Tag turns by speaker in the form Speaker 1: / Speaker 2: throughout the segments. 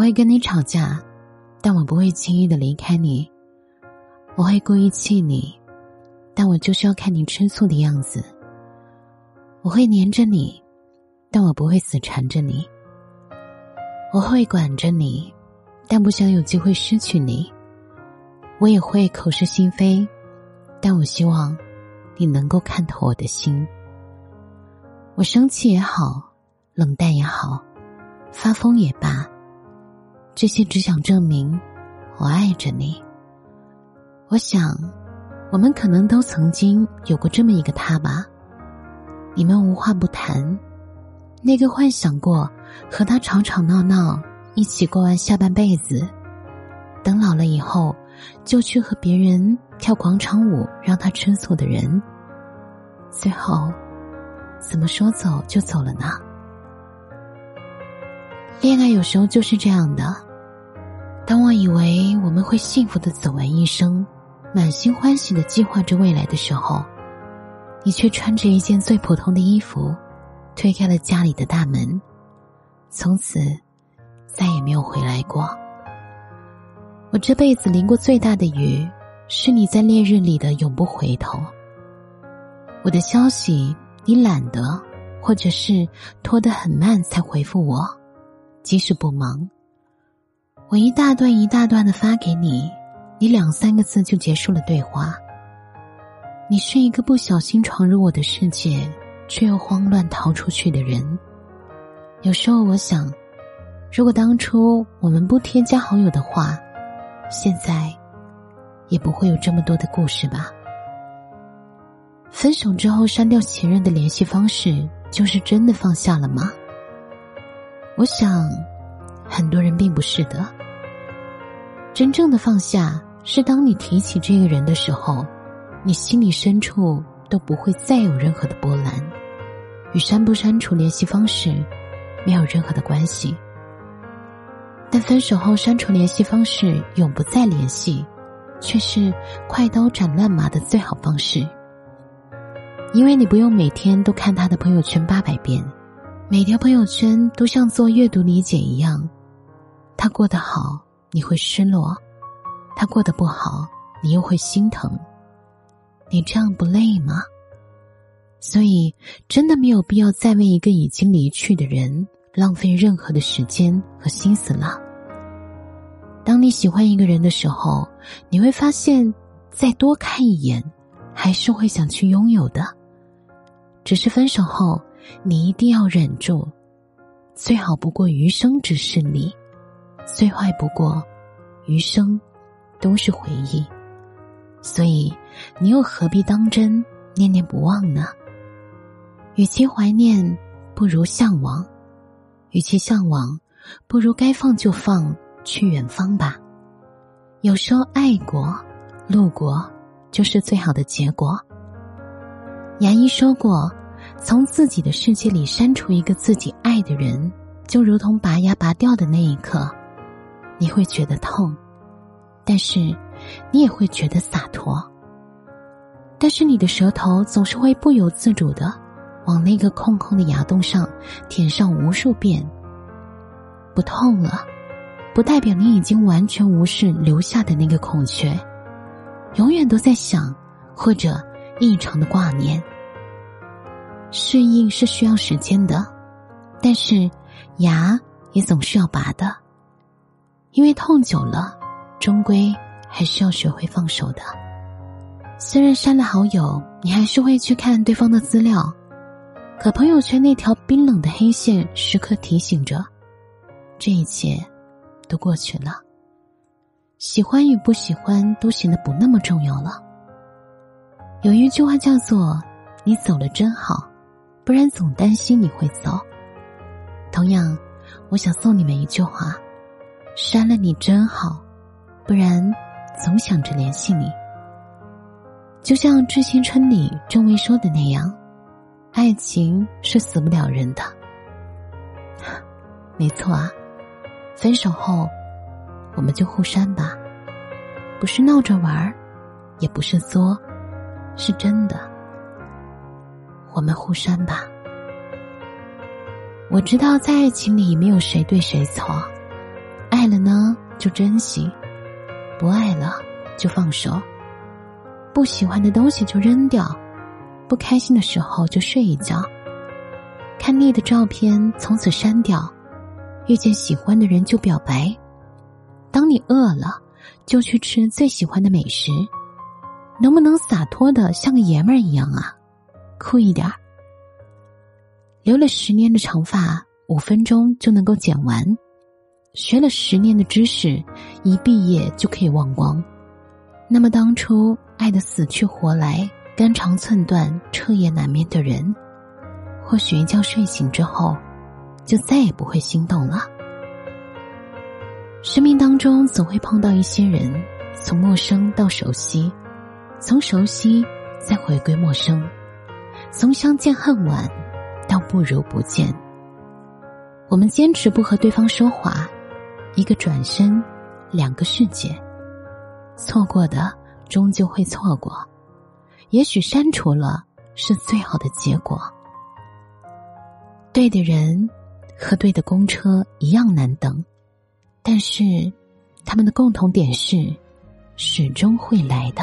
Speaker 1: 我会跟你吵架，但我不会轻易的离开你。我会故意气你，但我就是要看你吃醋的样子。我会黏着你，但我不会死缠着你。我会管着你，但不想有机会失去你。我也会口是心非，但我希望你能够看透我的心。我生气也好，冷淡也好，发疯也罢。这些只想证明，我爱着你。我想，我们可能都曾经有过这么一个他吧。你们无话不谈，那个幻想过和他吵吵闹闹，一起过完下半辈子，等老了以后就去和别人跳广场舞让他吃醋的人，最后怎么说走就走了呢？恋爱有时候就是这样的。当我以为我们会幸福的走完一生，满心欢喜的计划着未来的时候，你却穿着一件最普通的衣服，推开了家里的大门，从此再也没有回来过。我这辈子淋过最大的雨，是你在烈日里的永不回头。我的消息你懒得，或者是拖得很慢才回复我，即使不忙。我一大段一大段的发给你，你两三个字就结束了对话。你是一个不小心闯入我的世界，却又慌乱逃出去的人。有时候我想，如果当初我们不添加好友的话，现在也不会有这么多的故事吧。分手之后删掉前任的联系方式，就是真的放下了吗？我想，很多人并不是的。真正的放下，是当你提起这个人的时候，你心里深处都不会再有任何的波澜，与删不删除联系方式没有任何的关系。但分手后删除联系方式，永不再联系，却是快刀斩乱麻的最好方式。因为你不用每天都看他的朋友圈八百遍，每条朋友圈都像做阅读理解一样，他过得好。你会失落，他过得不好，你又会心疼。你这样不累吗？所以，真的没有必要再为一个已经离去的人浪费任何的时间和心思了。当你喜欢一个人的时候，你会发现，再多看一眼，还是会想去拥有的。只是分手后，你一定要忍住，最好不过余生只是你。最坏不过，余生都是回忆，所以你又何必当真念念不忘呢？与其怀念，不如向往；与其向往，不如该放就放，去远方吧。有时候爱过、路过，就是最好的结果。杨一说过：“从自己的世界里删除一个自己爱的人，就如同拔牙拔掉的那一刻。”你会觉得痛，但是你也会觉得洒脱。但是你的舌头总是会不由自主的往那个空空的牙洞上舔上无数遍。不痛了，不代表你已经完全无视留下的那个孔雀，永远都在想或者异常的挂念。适应是需要时间的，但是牙也总是要拔的。因为痛久了，终归还是要学会放手的。虽然删了好友，你还是会去看对方的资料，可朋友圈那条冰冷的黑线时刻提醒着，这一切都过去了。喜欢与不喜欢都显得不那么重要了。有一句话叫做“你走了真好，不然总担心你会走。”同样，我想送你们一句话。删了你真好，不然总想着联系你。就像《致青春》里郑薇说的那样，爱情是死不了人的。没错啊，分手后我们就互删吧，不是闹着玩儿，也不是作，是真的。我们互删吧。我知道在爱情里没有谁对谁错。爱了呢，就珍惜；不爱了，就放手。不喜欢的东西就扔掉，不开心的时候就睡一觉。看腻的照片，从此删掉；遇见喜欢的人就表白。当你饿了，就去吃最喜欢的美食。能不能洒脱的像个爷们儿一样啊？酷一点儿。留了十年的长发，五分钟就能够剪完；学了十年的知识，一毕业就可以忘光。那么当初爱的死去活来、肝肠寸断、彻夜难眠的人。或许一觉睡醒之后，就再也不会心动了。生命当中总会碰到一些人，从陌生到熟悉，从熟悉再回归陌生，从相见恨晚到不如不见。我们坚持不和对方说话，一个转身，两个世界。错过的终究会错过，也许删除了是最好的结果。对的人和对的公车一样难等，但是他们的共同点是始终会来的。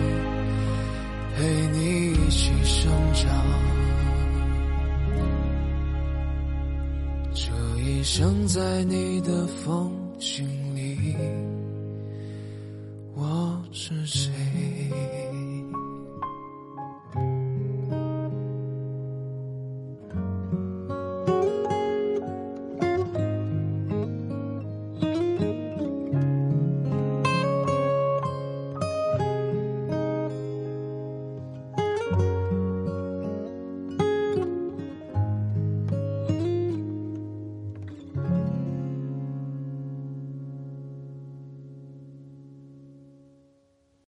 Speaker 2: 生在你的风景里，我是谁？